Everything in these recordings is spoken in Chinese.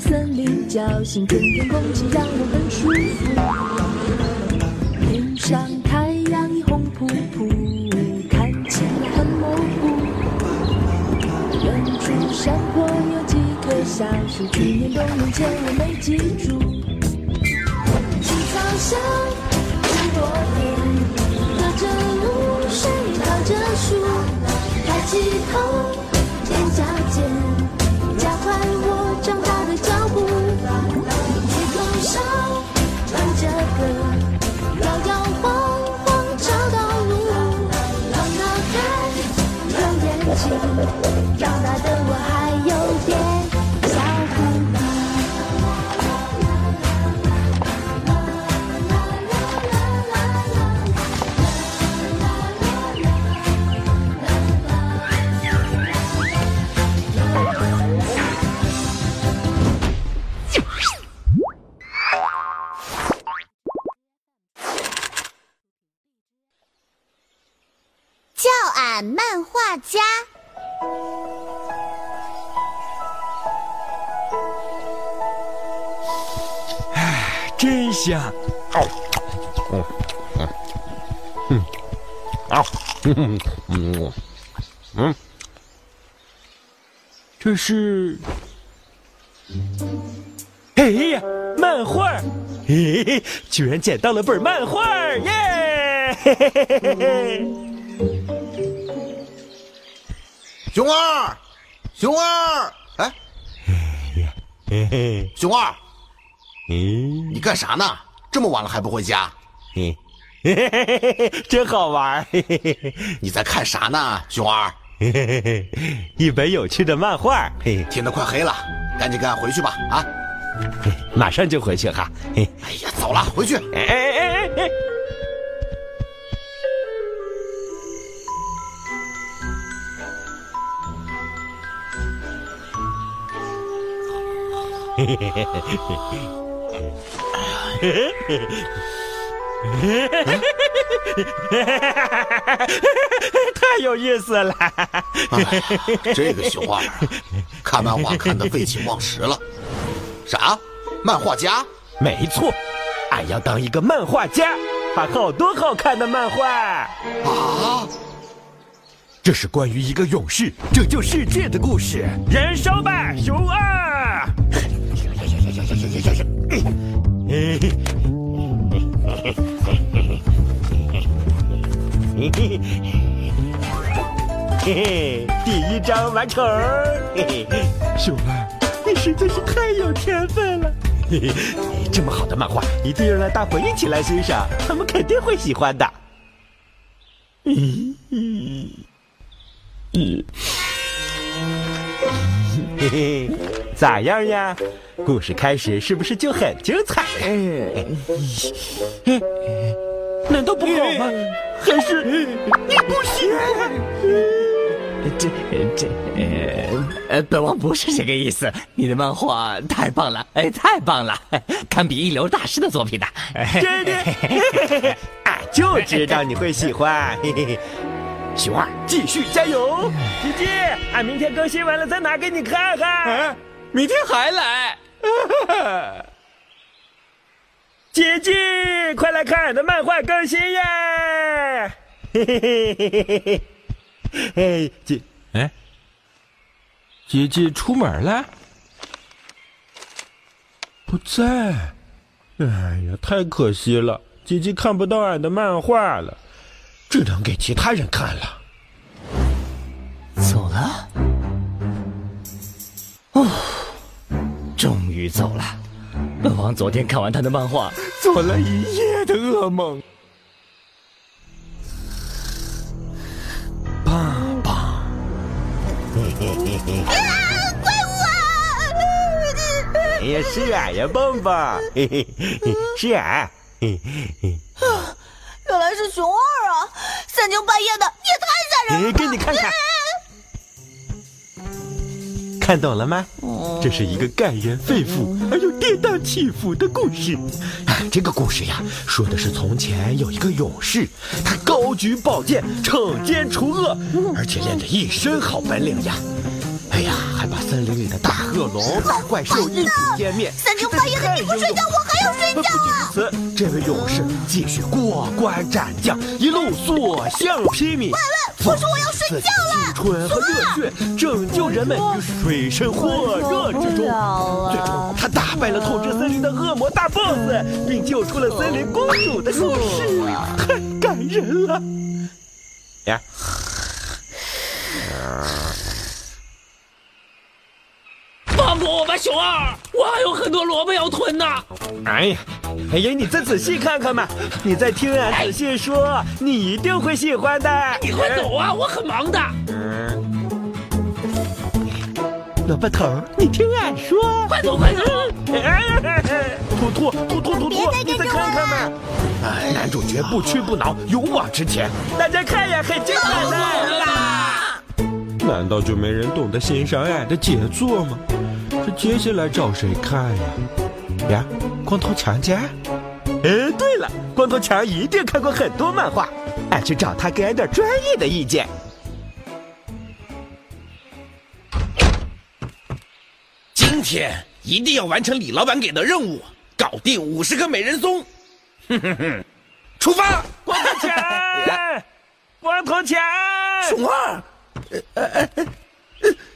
森林叫醒，春天空气让我很舒服。天上太阳已红扑扑，看起来很模糊。远处山坡有几棵小树，去年冬眠前我没记住。青草香，山坡边，隔着露水，靠着树，抬起头，家。真香！哦，嗯，啊，嗯，嗯这是，哎呀，漫画儿！嘿嘿，居然捡到了本漫画儿耶！嘿嘿嘿嘿嘿熊二，熊二，哎，嘿嘿熊二，嗯你干啥呢？这么晚了还不回家？嘿嘿嘿嘿嘿嘿，真好玩儿！嘿嘿嘿嘿你在看啥呢，熊二？嘿嘿嘿嘿，一本有趣的漫画，嘿，天都快黑了，赶紧跟俺回去吧！啊，马上就回去哈！嘿，哎呀，走了，回去。哎哎哎哎哎！太有意思了！哎，这个熊二，看漫画看得废寝忘食了。啥？漫画家？没错，俺要当一个漫画家，画好多好看的漫画。啊？这是关于一个勇士拯救世界的故事。燃烧吧，熊二！嘿嘿，第一章完成。嘿嘿，熊二，你实在是太有天分了。嘿嘿，这么好的漫画，一定要让大伙一起来欣赏，他们肯定会喜欢的。嗯嗯嗯，嘿嘿，咋样呀？故事开始是不是就很精彩呀？难道不好吗？还是你不行？这这呃呃，本王不是这个意思。你的漫画太棒了，哎，太棒了，堪比一流大师的作品呐！真的，俺就知道你会喜欢。嘿嘿嘿，熊二，继续加油！姐姐，俺明天更新完了再拿给你看看。明天还来。姐姐，快来看俺的漫画更新呀！嘿嘿嘿嘿嘿嘿。哎，姐，哎，姐姐出门了？不在。哎呀，太可惜了，姐姐看不到俺的漫画了，只能给其他人看了。走了。本王昨天看完他的漫画，做了一夜的噩梦。爸爸，啊！怪物啊！哎呀，是俺、呀，蹦蹦，是俺、原来是熊二啊！三更半夜的，也太吓人了！给你看看。看懂了吗？这是一个感人肺腑而又跌宕起伏的故事。哎，这个故事呀，说的是从前有一个勇士，他高举宝剑，惩奸除恶，而且练得一身好本领呀。哎呀，还把森林里的大恶龙、大怪兽一举歼灭。三更半夜的你不睡觉，我还要睡觉啊！不仅如此，这位勇士继续过关斩将，一路所向披靡。喂喂，我说我要睡觉了。青春和热血，拯救人们于水深火热之中。最终，他打败了统治森林的恶魔大 BOSS，并救出了森林公主的故事，太感人了。呀。放过我吧，熊二！我还有很多萝卜要吞呢。哎呀，哎呀，你再仔细看看嘛！你再听俺仔细说，你一定会喜欢的。你快走啊，我很忙的。萝卜头，你听俺说，快走快走！图图图图图图，你再看看嘛！哎，男主角不屈不挠，勇往直前，大家看呀，很精彩的。难道就没人懂得欣赏俺的杰作吗？这接下来找谁看呀？呀，光头强家？哎，对了，光头强一定看过很多漫画，俺去找他给俺点专业的意见。今天一定要完成李老板给的任务，搞定五十个美人松。哼哼哼，出发！光头强，光头强，熊二。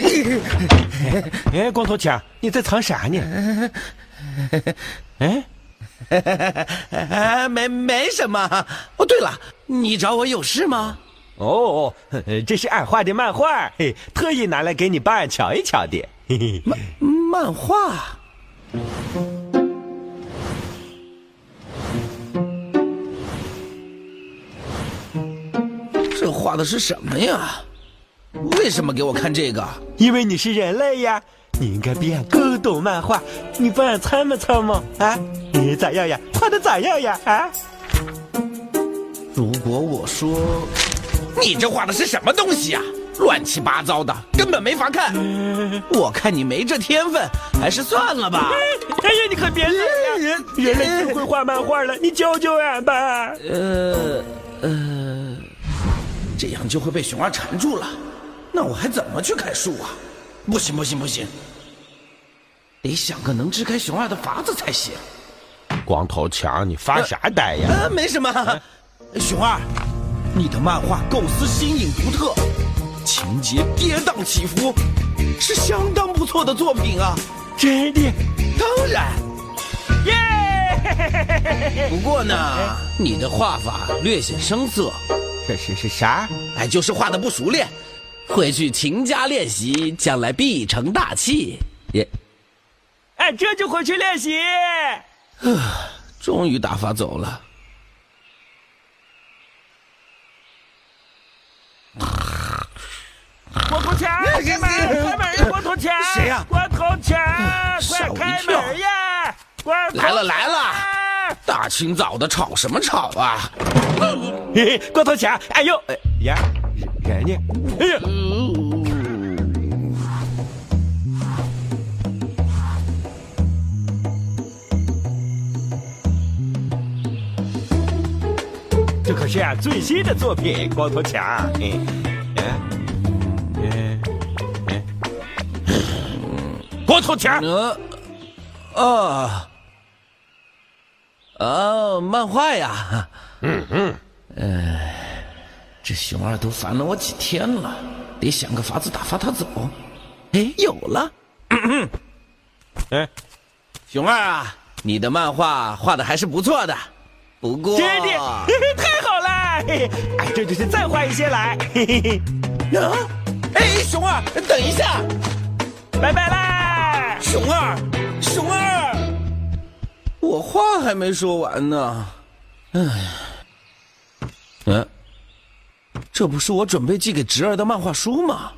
哎，光头强，你在藏啥呢？哎，没没什么。哦，对了，你找我有事吗？哦，这是俺画的漫画，嘿，特意拿来给你帮俺瞧一瞧的。漫漫画。这画的是什么呀？为什么给我看这个？因为你是人类呀，你应该比俺更懂漫画。你帮俺参谋参谋啊？你咋样呀？画的咋样呀？啊？如果我说，你这画的是什么东西呀？乱七八糟的，根本没法看。我看你没这天分，还是算了吧。哎呀，你可别来呀！人类最会画漫画了，你教教俺吧。呃呃，这样就会被熊二缠住了。那我还怎么去砍树啊？不行不行不行，得想个能支开熊二的法子才行。光头强，你发啥呆呀？呃，没什么。熊二，你的漫画构思新颖独特，情节跌宕起伏，是相当不错的作品啊！真的？当然。耶！不过呢，你的画法略显生涩。这是是啥？哎，就是画的不熟练。回去勤加练习，将来必成大器。耶！哎这就回去练习。啊，终于打发走了。光头强，开门！开门！光头强，谁呀？光头强，快开门呀！来了来了！大清早的吵什么吵啊？嘿嘿，光头强，哎呦，哎呀，人呢？哎呀！这可是啊最新的作品，光头强。嗯嗯嗯，光头强。呃，啊，哦，漫画呀。嗯嗯。呃，这熊二都烦了我几天了，得想个法子打发他走。哎，有了。嗯哎，熊二啊，你的漫画画的还是不错的。不过，真的，太好了！哎，这就是再画一些来。啊！哎，熊二，等一下，拜拜啦！熊二，熊二，我话还没说完呢。哎，嗯，这不是我准备寄给侄儿的漫画书吗？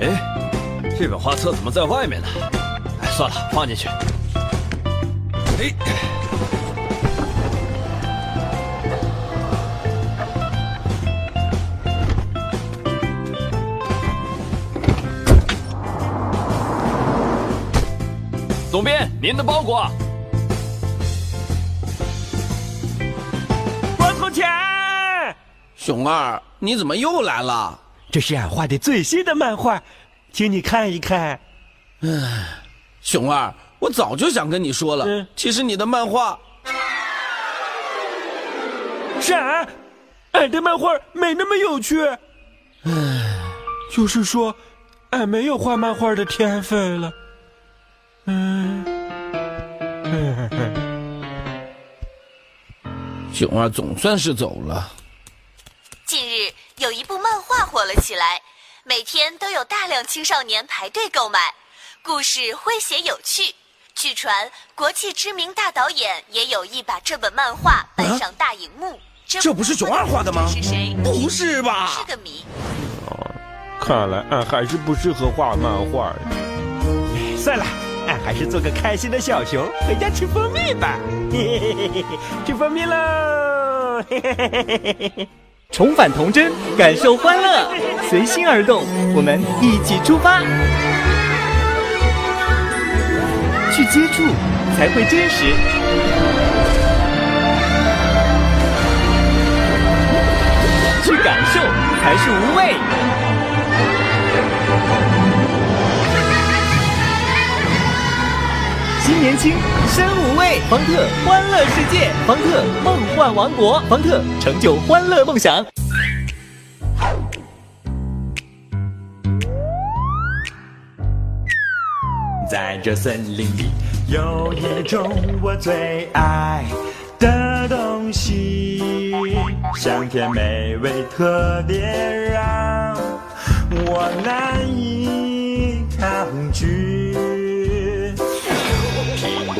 哎，这本画册怎么在外面呢？哎，算了，放进去。哎。总编，您的包裹。我投钱。熊二，你怎么又来了？这是俺画的最新的漫画，请你看一看。唉，熊二，我早就想跟你说了，嗯其实你的漫画啥？俺的漫画没那么有趣。唉，就是说，俺没有画漫画的天分了。嗯。熊二总算是走了。近日有一部漫画火了起来，每天都有大量青少年排队购买，故事诙谐有趣。据传，国际知名大导演也有意把这本漫画搬上大荧幕。这不是熊二画的吗是谁？不是吧是个谜。看来俺还是不适合画漫画。算了，还是做个开心的小熊，回家吃蜂蜜吧。嘿嘿嘿嘿嘿，吃蜂蜜喽！嘿嘿嘿嘿嘿嘿。重返童真，感受欢乐，随心而动，我们一起出发，去接触才会真实，去感受才是无畏。新年轻，身无畏，方特欢乐世界，方特梦幻王国，方特成就欢乐梦想。在这森林里有一种我最爱的东西，香甜美味，特别让我难以抗拒。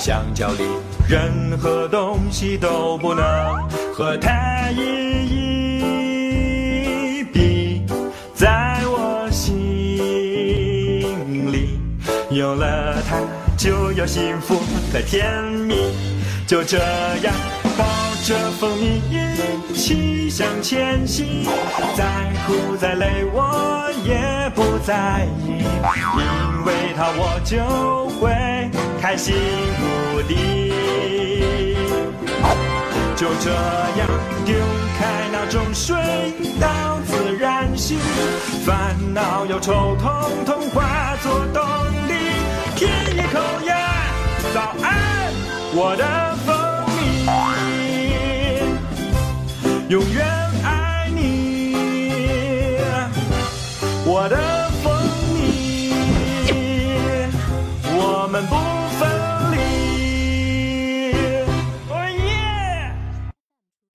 香蕉里任何东西都不能和它一一比，在我心里。有了它，就有幸福和甜蜜。就这样抱着蜂蜜一起向前行，再苦再累我也不在意，因为它我就会开心无敌。就这样丢开那种睡到自然醒，烦恼忧愁统统化作动力。舔一口呀，早安，我的蜂蜜，永远